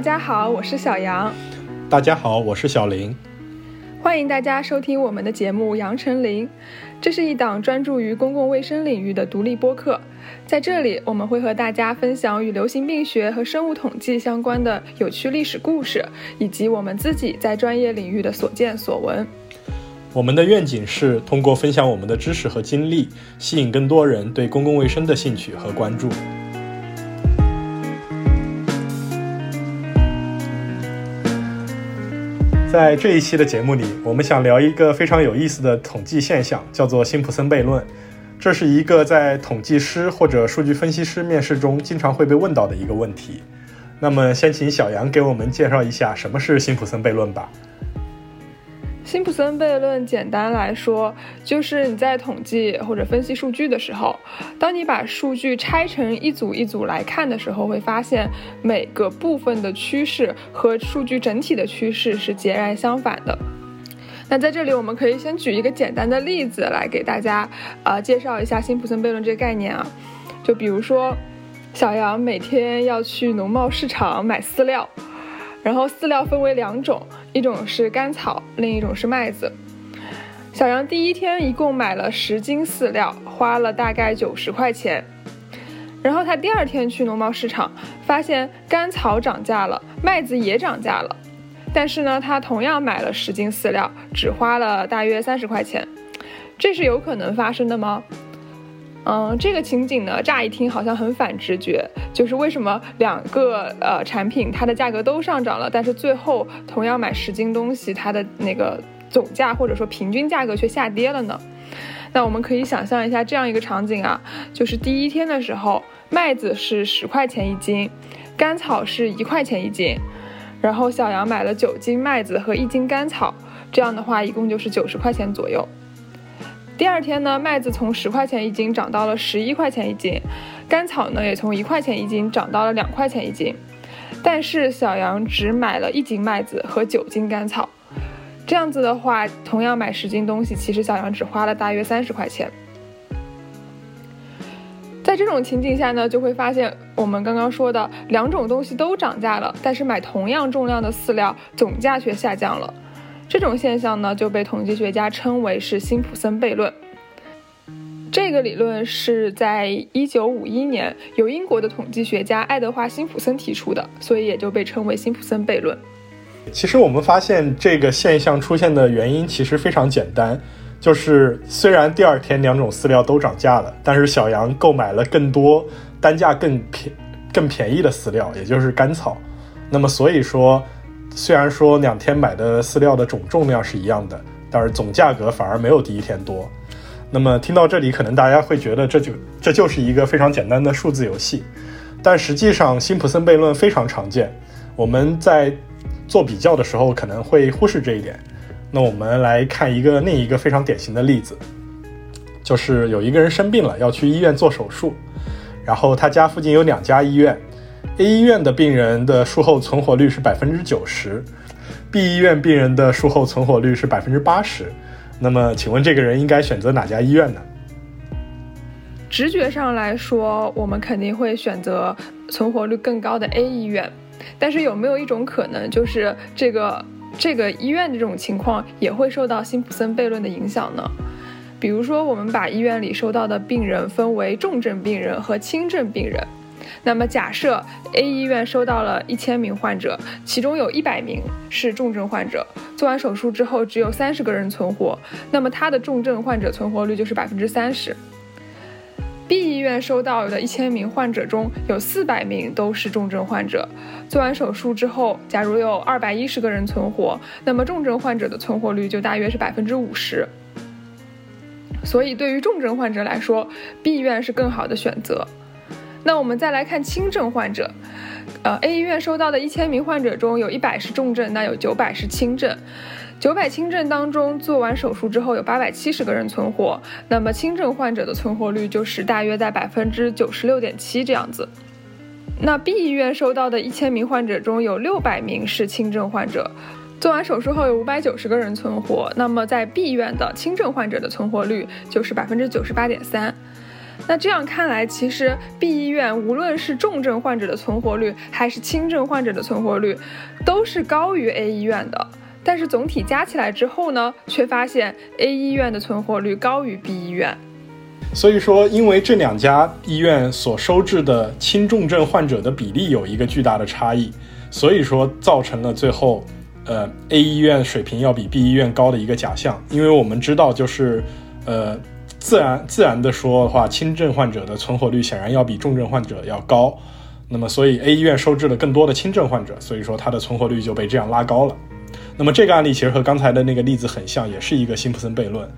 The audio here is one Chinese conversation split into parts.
大家好，我是小杨。大家好，我是小林。欢迎大家收听我们的节目《杨丞琳》，这是一档专注于公共卫生领域的独立播客。在这里，我们会和大家分享与流行病学和生物统计相关的有趣历史故事，以及我们自己在专业领域的所见所闻。我们的愿景是通过分享我们的知识和经历，吸引更多人对公共卫生的兴趣和关注。在这一期的节目里，我们想聊一个非常有意思的统计现象，叫做辛普森悖论。这是一个在统计师或者数据分析师面试中经常会被问到的一个问题。那么，先请小杨给我们介绍一下什么是辛普森悖论吧。辛普森悖论简单来说，就是你在统计或者分析数据的时候，当你把数据拆成一组一组来看的时候，会发现每个部分的趋势和数据整体的趋势是截然相反的。那在这里，我们可以先举一个简单的例子来给大家啊介绍一下辛普森悖论这个概念啊。就比如说，小杨每天要去农贸市场买饲料。然后饲料分为两种，一种是甘草，另一种是麦子。小杨第一天一共买了十斤饲料，花了大概九十块钱。然后他第二天去农贸市场，发现甘草涨价了，麦子也涨价了。但是呢，他同样买了十斤饲料，只花了大约三十块钱。这是有可能发生的吗？嗯，这个情景呢，乍一听好像很反直觉，就是为什么两个呃产品它的价格都上涨了，但是最后同样买十斤东西，它的那个总价或者说平均价格却下跌了呢？那我们可以想象一下这样一个场景啊，就是第一天的时候，麦子是十块钱一斤，甘草是一块钱一斤，然后小杨买了九斤麦子和一斤甘草，这样的话一共就是九十块钱左右。第二天呢，麦子从十块钱一斤涨到了十一块钱一斤，甘草呢也从一块钱一斤涨到了两块钱一斤，但是小杨只买了一斤麦子和九斤甘草，这样子的话，同样买十斤东西，其实小杨只花了大约三十块钱。在这种情景下呢，就会发现我们刚刚说的两种东西都涨价了，但是买同样重量的饲料，总价却下降了。这种现象呢，就被统计学家称为是辛普森悖论。这个理论是在一九五一年由英国的统计学家爱德华辛普森提出的，所以也就被称为辛普森悖论。其实我们发现这个现象出现的原因其实非常简单，就是虽然第二天两种饲料都涨价了，但是小羊购买了更多单价更便更便宜的饲料，也就是甘草。那么所以说。虽然说两天买的饲料的总重量是一样的，但是总价格反而没有第一天多。那么听到这里，可能大家会觉得这就这就是一个非常简单的数字游戏，但实际上辛普森悖论非常常见。我们在做比较的时候可能会忽视这一点。那我们来看一个另一个非常典型的例子，就是有一个人生病了要去医院做手术，然后他家附近有两家医院。A 医院的病人的术后存活率是百分之九十，B 医院病人的术后存活率是百分之八十。那么，请问这个人应该选择哪家医院呢？直觉上来说，我们肯定会选择存活率更高的 A 医院。但是，有没有一种可能，就是这个这个医院的这种情况也会受到辛普森悖论的影响呢？比如说，我们把医院里收到的病人分为重症病人和轻症病人。那么假设 A 医院收到了一千名患者，其中有一百名是重症患者，做完手术之后只有三十个人存活，那么他的重症患者存活率就是百分之三十。B 医院收到的一千名患者中有四百名都是重症患者，做完手术之后，假如有二百一十个人存活，那么重症患者的存活率就大约是百分之五十。所以对于重症患者来说，B 医院是更好的选择。那我们再来看轻症患者，呃，A 医院收到的一千名患者中有一百是重症，那有九百是轻症。九百轻症当中，做完手术之后有八百七十个人存活，那么轻症患者的存活率就是大约在百分之九十六点七这样子。那 B 医院收到的一千名患者中有六百名是轻症患者，做完手术后有五百九十个人存活，那么在 B 医院的轻症患者的存活率就是百分之九十八点三。那这样看来，其实 B 医院无论是重症患者的存活率，还是轻症患者的存活率，都是高于 A 医院的。但是总体加起来之后呢，却发现 A 医院的存活率高于 B 医院。所以说，因为这两家医院所收治的轻重症患者的比例有一个巨大的差异，所以说造成了最后，呃，A 医院水平要比 B 医院高的一个假象。因为我们知道，就是，呃，自然自然的说的话，轻症患者的存活率显然要比重症患者要高。那么，所以 A 医院收治了更多的轻症患者，所以说它的存活率就被这样拉高了。那么这个案例其实和刚才的那个例子很像，也是一个辛普森悖论。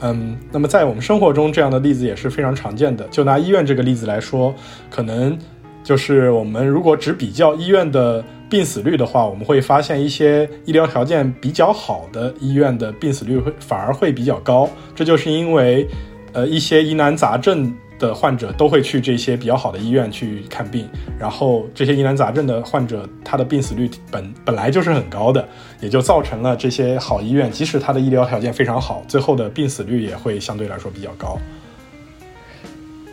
嗯，那么在我们生活中，这样的例子也是非常常见的。就拿医院这个例子来说，可能就是我们如果只比较医院的病死率的话，我们会发现一些医疗条件比较好的医院的病死率会反而会比较高。这就是因为，呃，一些疑难杂症。的患者都会去这些比较好的医院去看病，然后这些疑难杂症的患者，他的病死率本本来就是很高的，也就造成了这些好医院，即使他的医疗条件非常好，最后的病死率也会相对来说比较高。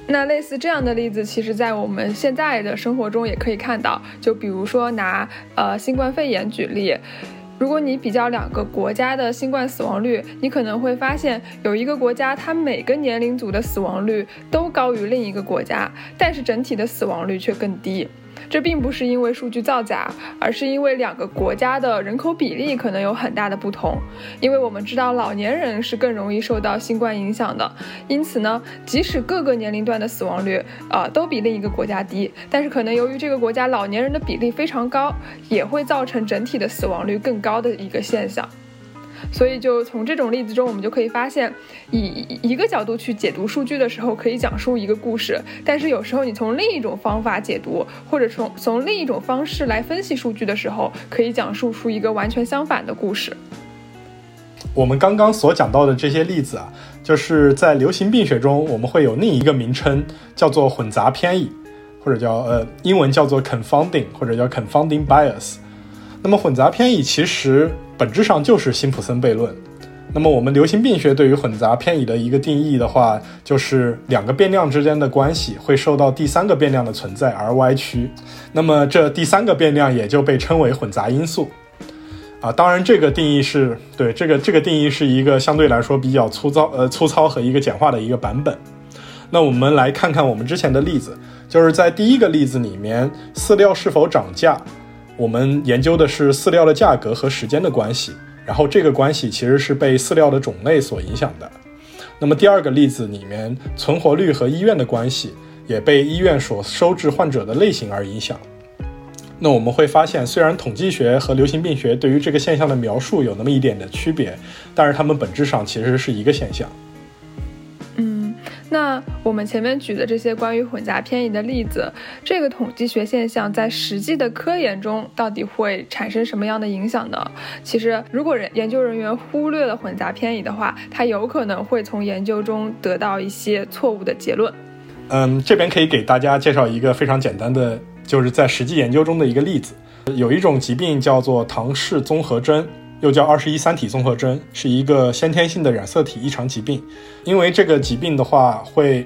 那类似这样的例子，其实在我们现在的生活中也可以看到，就比如说拿呃新冠肺炎举例。如果你比较两个国家的新冠死亡率，你可能会发现有一个国家它每个年龄组的死亡率都高于另一个国家，但是整体的死亡率却更低。这并不是因为数据造假，而是因为两个国家的人口比例可能有很大的不同。因为我们知道老年人是更容易受到新冠影响的，因此呢，即使各个年龄段的死亡率啊都比另一个国家低，但是可能由于这个国家老年人的比例非常高，也会造成整体的死亡率更高的一个现象。所以，就从这种例子中，我们就可以发现，以一个角度去解读数据的时候，可以讲述一个故事；但是有时候你从另一种方法解读，或者从从另一种方式来分析数据的时候，可以讲述出一个完全相反的故事。我们刚刚所讲到的这些例子啊，就是在流行病学中，我们会有另一个名称，叫做混杂偏移，或者叫呃英文叫做 confounding，或者叫 confounding bias。那么混杂偏移其实。本质上就是辛普森悖论。那么，我们流行病学对于混杂偏移的一个定义的话，就是两个变量之间的关系会受到第三个变量的存在而歪曲。那么，这第三个变量也就被称为混杂因素。啊，当然，这个定义是对这个这个定义是一个相对来说比较粗糙呃粗糙和一个简化的一个版本。那我们来看看我们之前的例子，就是在第一个例子里面，饲料是否涨价。我们研究的是饲料的价格和时间的关系，然后这个关系其实是被饲料的种类所影响的。那么第二个例子里面，存活率和医院的关系也被医院所收治患者的类型而影响。那我们会发现，虽然统计学和流行病学对于这个现象的描述有那么一点的区别，但是它们本质上其实是一个现象。那我们前面举的这些关于混杂偏移的例子，这个统计学现象在实际的科研中到底会产生什么样的影响呢？其实，如果人研究人员忽略了混杂偏移的话，他有可能会从研究中得到一些错误的结论。嗯，这边可以给大家介绍一个非常简单的，就是在实际研究中的一个例子。有一种疾病叫做唐氏综合征。又叫二十一三体综合征，是一个先天性的染色体异常疾病。因为这个疾病的话，会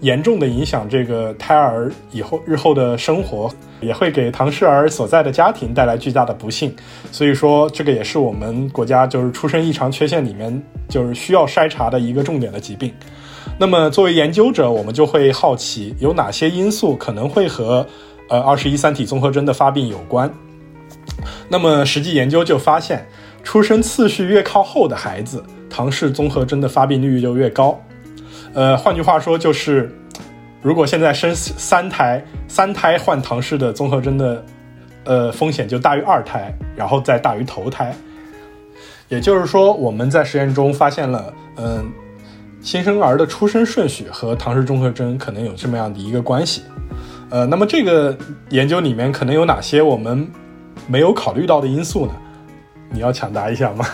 严重的影响这个胎儿以后日后的生活，也会给唐氏儿所在的家庭带来巨大的不幸。所以说，这个也是我们国家就是出生异常缺陷里面就是需要筛查的一个重点的疾病。那么，作为研究者，我们就会好奇有哪些因素可能会和呃二十一三体综合征的发病有关。那么实际研究就发现，出生次序越靠后的孩子，唐氏综合征的发病率就越高。呃，换句话说就是，如果现在生三胎，三胎患唐氏的综合征的，呃，风险就大于二胎，然后再大于头胎。也就是说，我们在实验中发现了，嗯，新生儿的出生顺序和唐氏综合征可能有这么样的一个关系。呃，那么这个研究里面可能有哪些我们？没有考虑到的因素呢？你要抢答一下吗？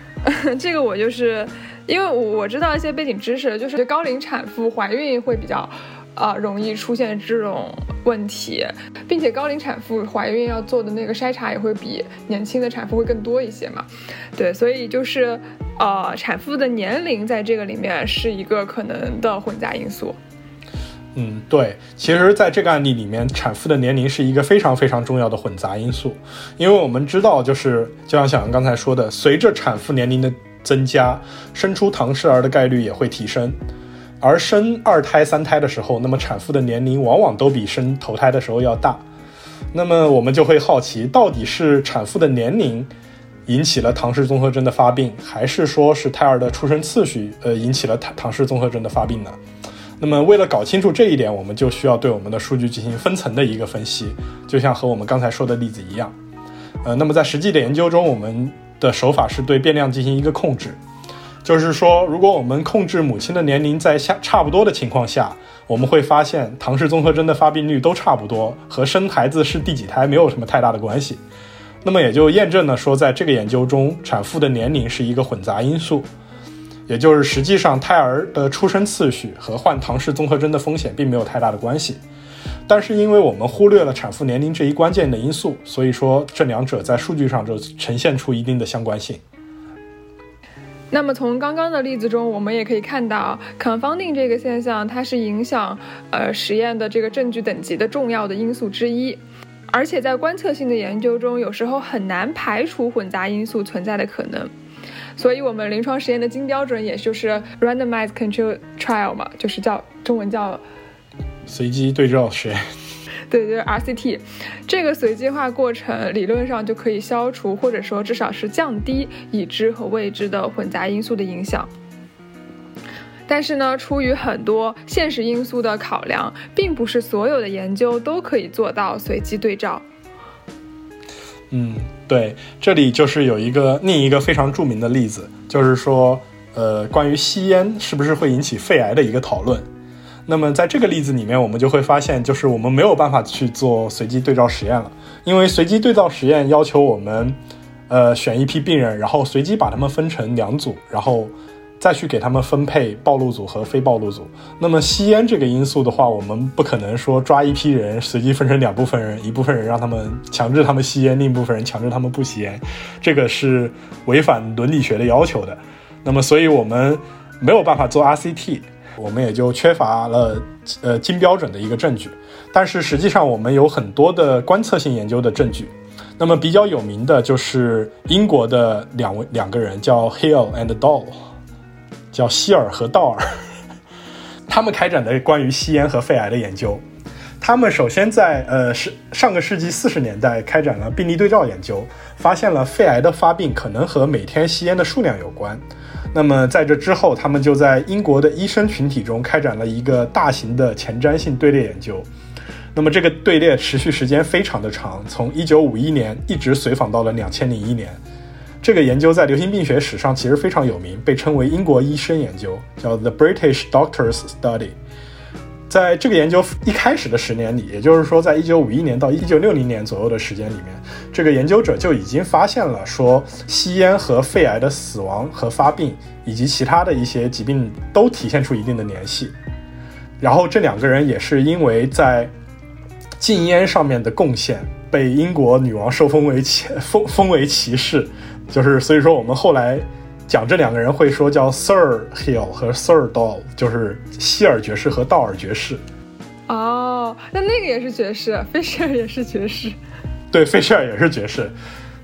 这个我就是因为我我知道一些背景知识，就是高龄产妇怀孕会比较，啊容易出现这种问题，并且高龄产妇怀孕要做的那个筛查也会比年轻的产妇会更多一些嘛。对，所以就是呃产妇的年龄在这个里面是一个可能的混杂因素。嗯，对，其实，在这个案例里面，产妇的年龄是一个非常非常重要的混杂因素，因为我们知道，就是就像小杨刚才说的，随着产妇年龄的增加，生出唐氏儿的概率也会提升，而生二胎、三胎的时候，那么产妇的年龄往往都比生头胎的时候要大，那么我们就会好奇，到底是产妇的年龄引起了唐氏综合征的发病，还是说是胎儿的出生次序呃引起了唐唐氏综合征的发病呢？那么，为了搞清楚这一点，我们就需要对我们的数据进行分层的一个分析，就像和我们刚才说的例子一样。呃，那么在实际的研究中，我们的手法是对变量进行一个控制，就是说，如果我们控制母亲的年龄在下差不多的情况下，我们会发现唐氏综合征的发病率都差不多，和生孩子是第几胎没有什么太大的关系。那么也就验证了说，在这个研究中，产妇的年龄是一个混杂因素。也就是实际上，胎儿的出生次序和患唐氏综合征的风险并没有太大的关系，但是因为我们忽略了产妇年龄这一关键的因素，所以说这两者在数据上就呈现出一定的相关性。那么从刚刚的例子中，我们也可以看到，confounding 这个现象，它是影响呃实验的这个证据等级的重要的因素之一，而且在观测性的研究中，有时候很难排除混杂因素存在的可能。所以，我们临床实验的金标准也就是 randomized control trial 嘛，就是叫中文叫随机对照实验。对，就是 RCT。这个随机化过程理论上就可以消除，或者说至少是降低已知和未知的混杂因素的影响。但是呢，出于很多现实因素的考量，并不是所有的研究都可以做到随机对照。嗯，对，这里就是有一个另一个非常著名的例子，就是说，呃，关于吸烟是不是会引起肺癌的一个讨论。那么在这个例子里面，我们就会发现，就是我们没有办法去做随机对照实验了，因为随机对照实验要求我们，呃，选一批病人，然后随机把他们分成两组，然后。再去给他们分配暴露组和非暴露组。那么吸烟这个因素的话，我们不可能说抓一批人随机分成两部分人，一部分人让他们强制他们吸烟，另一部分人强制他们不吸烟，这个是违反伦理学的要求的。那么，所以我们没有办法做 RCT，我们也就缺乏了呃金标准的一个证据。但是实际上，我们有很多的观测性研究的证据。那么比较有名的就是英国的两位两个人，叫 Hill and Doll。叫希尔和道尔，他们开展的关于吸烟和肺癌的研究。他们首先在呃是上个世纪四十年代开展了病例对照研究，发现了肺癌的发病可能和每天吸烟的数量有关。那么在这之后，他们就在英国的医生群体中开展了一个大型的前瞻性队列研究。那么这个队列持续时间非常的长，从一九五一年一直随访到了两千零一年。这个研究在流行病学史上其实非常有名，被称为英国医生研究，叫 The British Doctors Study。在这个研究一开始的十年里，也就是说，在一九五一年到一九六零年左右的时间里面，这个研究者就已经发现了说，吸烟和肺癌的死亡和发病以及其他的一些疾病都体现出一定的联系。然后这两个人也是因为在禁烟上面的贡献，被英国女王受封为骑封封为骑士。就是所以说，我们后来讲这两个人会说叫 Sir Hill 和 Sir Doll，就是希尔爵士和道尔爵士。哦，那那个也是爵士，费舍尔也是爵士。对，费舍尔也是爵士。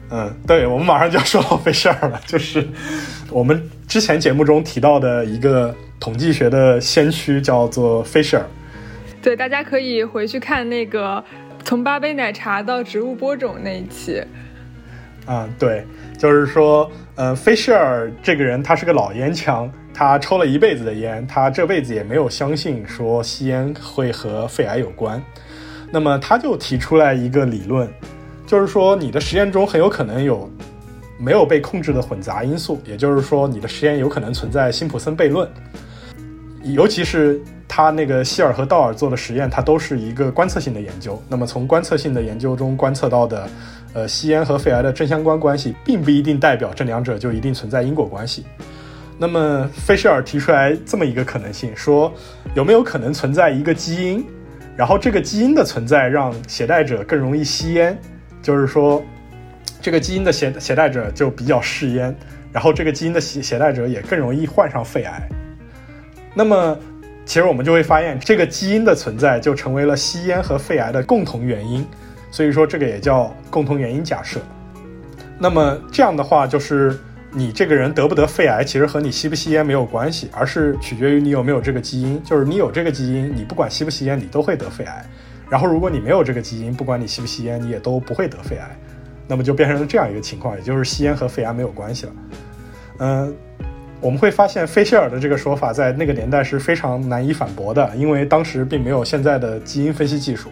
嗯，对，我们马上就要说到费舍尔了，就是我们之前节目中提到的一个统计学的先驱，叫做费舍尔。对，大家可以回去看那个从八杯奶茶到植物播种那一期。啊，对。就是说，呃，菲舍尔这个人他是个老烟枪，他抽了一辈子的烟，他这辈子也没有相信说吸烟会和肺癌有关。那么他就提出来一个理论，就是说你的实验中很有可能有没有被控制的混杂因素，也就是说你的实验有可能存在辛普森悖论。尤其是他那个希尔和道尔做的实验，它都是一个观测性的研究。那么从观测性的研究中观测到的。呃，吸烟和肺癌的正相关关系，并不一定代表这两者就一定存在因果关系。那么菲舍尔提出来这么一个可能性，说有没有可能存在一个基因，然后这个基因的存在让携带者更容易吸烟，就是说这个基因的携携带者就比较嗜烟，然后这个基因的携携带者也更容易患上肺癌。那么其实我们就会发现，这个基因的存在就成为了吸烟和肺癌的共同原因，所以说这个也叫共同原因假设。那么这样的话就是。你这个人得不得肺癌，其实和你吸不吸烟没有关系，而是取决于你有没有这个基因。就是你有这个基因，你不管吸不吸烟，你都会得肺癌。然后如果你没有这个基因，不管你吸不吸烟，你也都不会得肺癌。那么就变成了这样一个情况，也就是吸烟和肺癌没有关系了。嗯，我们会发现菲歇尔的这个说法在那个年代是非常难以反驳的，因为当时并没有现在的基因分析技术。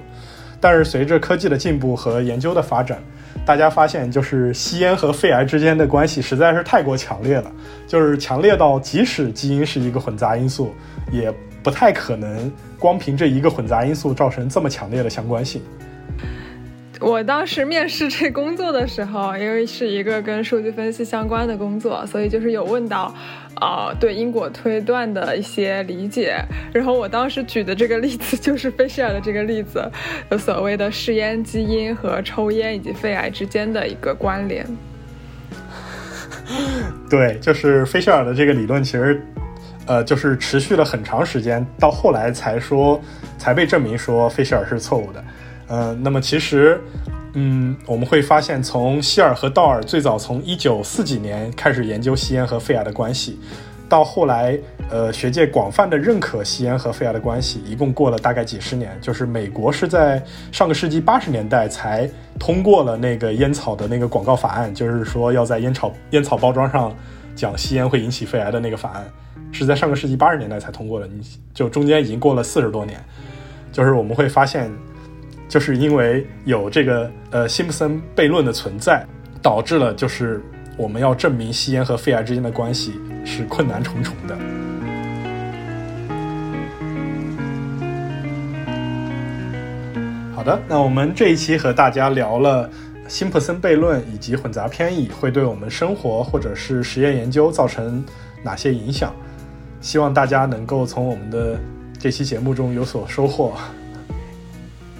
但是随着科技的进步和研究的发展。大家发现，就是吸烟和肺癌之间的关系实在是太过强烈了，就是强烈到即使基因是一个混杂因素，也不太可能光凭这一个混杂因素造成这么强烈的相关性。我当时面试这工作的时候，因为是一个跟数据分析相关的工作，所以就是有问到，呃，对因果推断的一些理解。然后我当时举的这个例子就是菲舍尔的这个例子，有所谓的试烟基因和抽烟以及肺癌之间的一个关联。对，就是菲舍尔的这个理论，其实，呃，就是持续了很长时间，到后来才说，才被证明说菲舍尔是错误的。呃，那么其实，嗯，我们会发现，从希尔和道尔最早从一九四几年开始研究吸烟和肺癌的关系，到后来，呃，学界广泛的认可吸烟和肺癌的关系，一共过了大概几十年。就是美国是在上个世纪八十年代才通过了那个烟草的那个广告法案，就是说要在烟草烟草包装上讲吸烟会引起肺癌的那个法案，是在上个世纪八十年代才通过的。你就中间已经过了四十多年，就是我们会发现。就是因为有这个呃辛普森悖论的存在，导致了就是我们要证明吸烟和肺癌之间的关系是困难重重的。好的，那我们这一期和大家聊了辛普森悖论以及混杂偏移会对我们生活或者是实验研究造成哪些影响，希望大家能够从我们的这期节目中有所收获。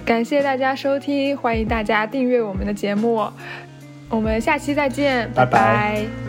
感谢大家收听，欢迎大家订阅我们的节目，我们下期再见，拜拜。